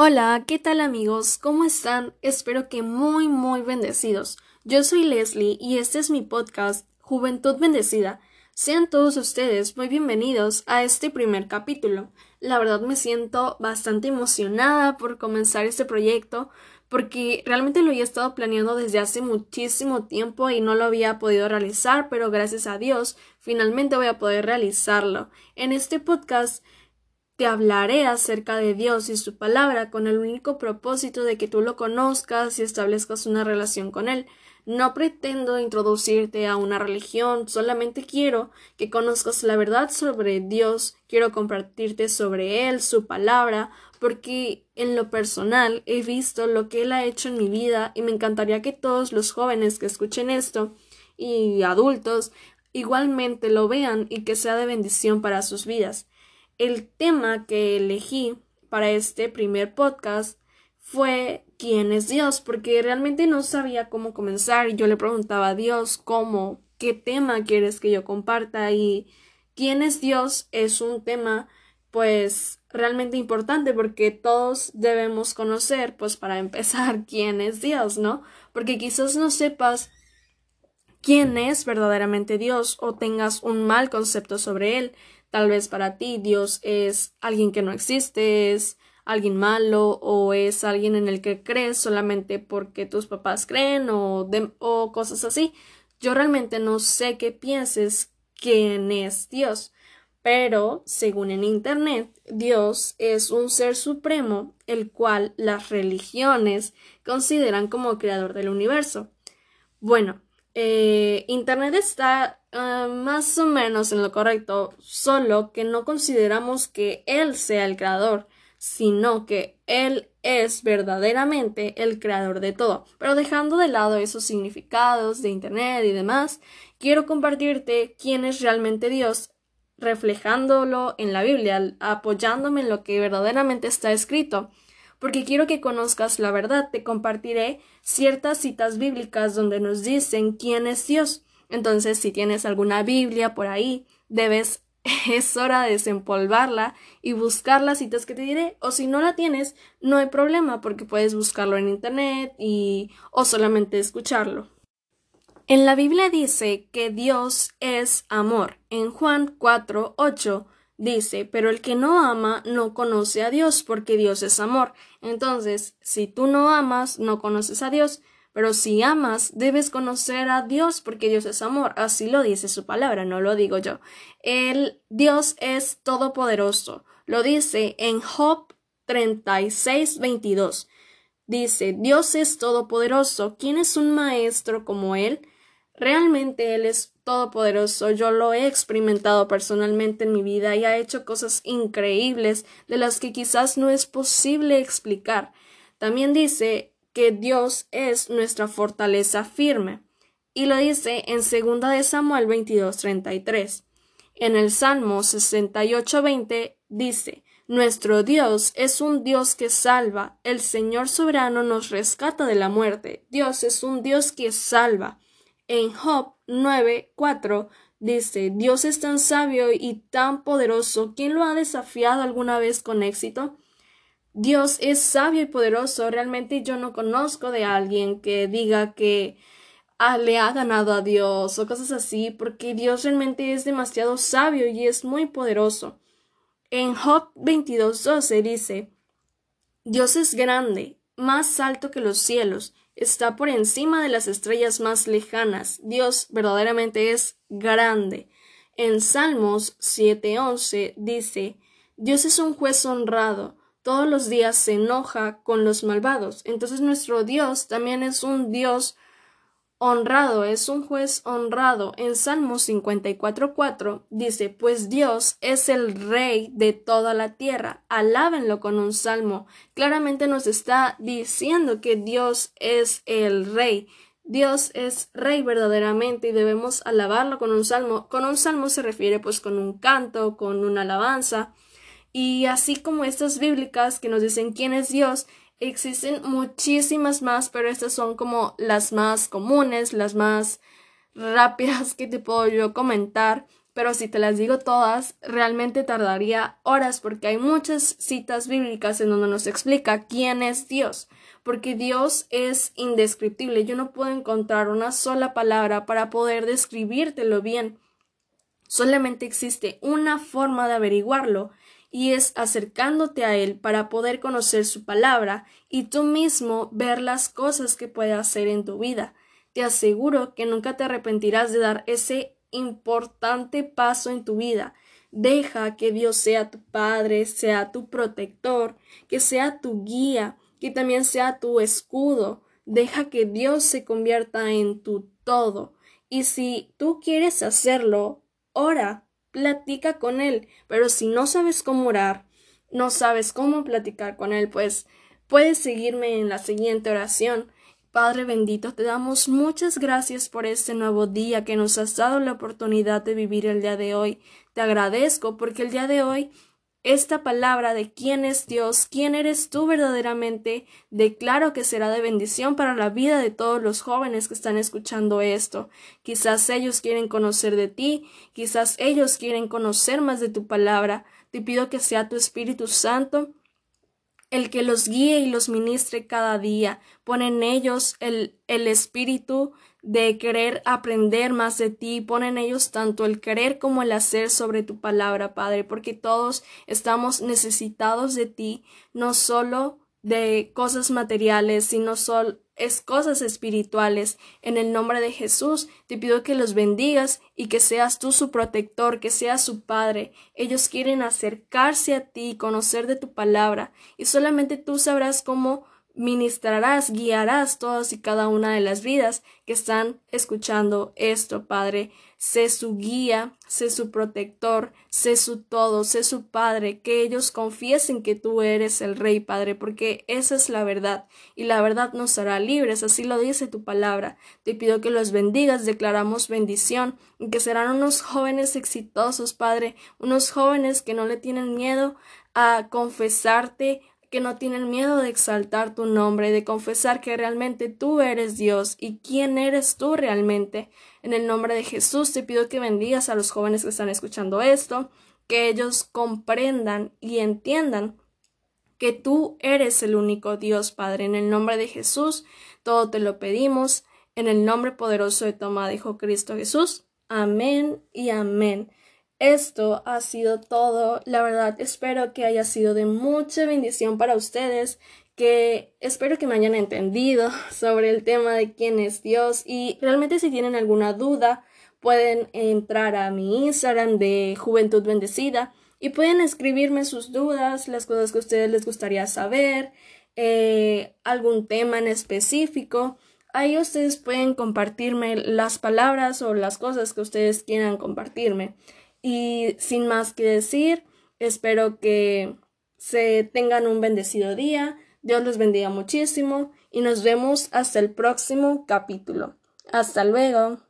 Hola, ¿qué tal amigos? ¿Cómo están? Espero que muy, muy bendecidos. Yo soy Leslie y este es mi podcast Juventud Bendecida. Sean todos ustedes muy bienvenidos a este primer capítulo. La verdad me siento bastante emocionada por comenzar este proyecto porque realmente lo había estado planeando desde hace muchísimo tiempo y no lo había podido realizar, pero gracias a Dios finalmente voy a poder realizarlo. En este podcast te hablaré acerca de Dios y su palabra con el único propósito de que tú lo conozcas y establezcas una relación con Él. No pretendo introducirte a una religión, solamente quiero que conozcas la verdad sobre Dios, quiero compartirte sobre Él, su palabra, porque en lo personal he visto lo que Él ha hecho en mi vida y me encantaría que todos los jóvenes que escuchen esto y adultos igualmente lo vean y que sea de bendición para sus vidas. El tema que elegí para este primer podcast fue ¿quién es Dios? Porque realmente no sabía cómo comenzar yo le preguntaba a Dios cómo, qué tema quieres que yo comparta y quién es Dios es un tema pues realmente importante porque todos debemos conocer pues para empezar quién es Dios, ¿no? Porque quizás no sepas quién es verdaderamente Dios o tengas un mal concepto sobre él. Tal vez para ti Dios es alguien que no existe, es alguien malo o es alguien en el que crees solamente porque tus papás creen o, o cosas así. Yo realmente no sé qué pienses quién es Dios, pero según en Internet, Dios es un ser supremo el cual las religiones consideran como creador del universo. Bueno, eh, Internet está ah, más o menos en lo correcto, solo que no consideramos que Él sea el creador, sino que Él es verdaderamente el creador de todo. Pero dejando de lado esos significados de Internet y demás, quiero compartirte quién es realmente Dios, reflejándolo en la Biblia, apoyándome en lo que verdaderamente está escrito porque quiero que conozcas la verdad. Te compartiré ciertas citas bíblicas donde nos dicen quién es Dios. Entonces, si tienes alguna Biblia por ahí, debes es hora de desempolvarla y buscar las citas que te diré o si no la tienes no hay problema porque puedes buscarlo en internet y o solamente escucharlo. En la Biblia dice que Dios es amor. En Juan 4, 8 dice, pero el que no ama no conoce a Dios porque Dios es amor. Entonces, si tú no amas, no conoces a Dios, pero si amas, debes conocer a Dios porque Dios es amor. Así lo dice su palabra, no lo digo yo. El Dios es todopoderoso. Lo dice en Job 36, 22. Dice, Dios es todopoderoso. ¿Quién es un maestro como Él? Realmente Él es todopoderoso. Yo lo he experimentado personalmente en mi vida y ha hecho cosas increíbles de las que quizás no es posible explicar. También dice que Dios es nuestra fortaleza firme. Y lo dice en 2 de Samuel 22:33. En el Salmo 68:20 dice, Nuestro Dios es un Dios que salva, el Señor soberano nos rescata de la muerte. Dios es un Dios que salva. En Job 9:4 dice, Dios es tan sabio y tan poderoso, ¿quién lo ha desafiado alguna vez con éxito? Dios es sabio y poderoso. Realmente yo no conozco de alguien que diga que ah, le ha ganado a Dios o cosas así, porque Dios realmente es demasiado sabio y es muy poderoso. En Job 22:12 dice, Dios es grande, más alto que los cielos, está por encima de las estrellas más lejanas. Dios verdaderamente es grande. En Salmos 7:11 dice, Dios es un juez honrado, todos los días se enoja con los malvados. Entonces nuestro Dios también es un Dios honrado, es un juez honrado. En Salmos 54.4 dice, pues Dios es el rey de toda la tierra. Alábenlo con un salmo. Claramente nos está diciendo que Dios es el rey. Dios es rey verdaderamente y debemos alabarlo con un salmo. Con un salmo se refiere pues con un canto, con una alabanza. Y así como estas bíblicas que nos dicen quién es Dios, Existen muchísimas más, pero estas son como las más comunes, las más rápidas que te puedo yo comentar. pero si te las digo todas, realmente tardaría horas porque hay muchas citas bíblicas en donde nos explica quién es Dios, porque Dios es indescriptible. Yo no puedo encontrar una sola palabra para poder describírtelo bien. Solamente existe una forma de averiguarlo y es acercándote a Él para poder conocer su palabra y tú mismo ver las cosas que puede hacer en tu vida. Te aseguro que nunca te arrepentirás de dar ese importante paso en tu vida. Deja que Dios sea tu Padre, sea tu protector, que sea tu guía, que también sea tu escudo. Deja que Dios se convierta en tu todo. Y si tú quieres hacerlo, ora, platica con Él. Pero si no sabes cómo orar, no sabes cómo platicar con Él, pues puedes seguirme en la siguiente oración Padre bendito, te damos muchas gracias por este nuevo día que nos has dado la oportunidad de vivir el día de hoy. Te agradezco porque el día de hoy esta palabra de quién es Dios, quién eres tú verdaderamente, declaro que será de bendición para la vida de todos los jóvenes que están escuchando esto. Quizás ellos quieren conocer de ti, quizás ellos quieren conocer más de tu palabra. Te pido que sea tu Espíritu Santo el que los guíe y los ministre cada día. Pone en ellos el, el espíritu de querer aprender más de ti. Pone en ellos tanto el querer como el hacer sobre tu palabra, Padre, porque todos estamos necesitados de ti, no solo de cosas materiales, sino solo es cosas espirituales. En el nombre de Jesús te pido que los bendigas y que seas tú su protector, que seas su Padre. Ellos quieren acercarse a ti, conocer de tu palabra, y solamente tú sabrás cómo ministrarás, guiarás todas y cada una de las vidas que están escuchando esto, Padre. Sé su guía, sé su protector, sé su todo, sé su Padre, que ellos confiesen que tú eres el Rey, Padre, porque esa es la verdad, y la verdad nos hará libres, así lo dice tu palabra. Te pido que los bendigas, declaramos bendición, y que serán unos jóvenes exitosos, Padre, unos jóvenes que no le tienen miedo a confesarte, que no tienen miedo de exaltar tu nombre, de confesar que realmente tú eres Dios y quién eres tú realmente. En el nombre de Jesús te pido que bendigas a los jóvenes que están escuchando esto, que ellos comprendan y entiendan que tú eres el único Dios, Padre. En el nombre de Jesús, todo te lo pedimos. En el nombre poderoso de Toma, dijo Cristo Jesús. Amén y amén. Esto ha sido todo. La verdad, espero que haya sido de mucha bendición para ustedes, que espero que me hayan entendido sobre el tema de quién es Dios y realmente si tienen alguna duda pueden entrar a mi Instagram de Juventud Bendecida y pueden escribirme sus dudas, las cosas que a ustedes les gustaría saber, eh, algún tema en específico. Ahí ustedes pueden compartirme las palabras o las cosas que ustedes quieran compartirme. Y sin más que decir, espero que se tengan un bendecido día. Dios los bendiga muchísimo y nos vemos hasta el próximo capítulo. Hasta luego.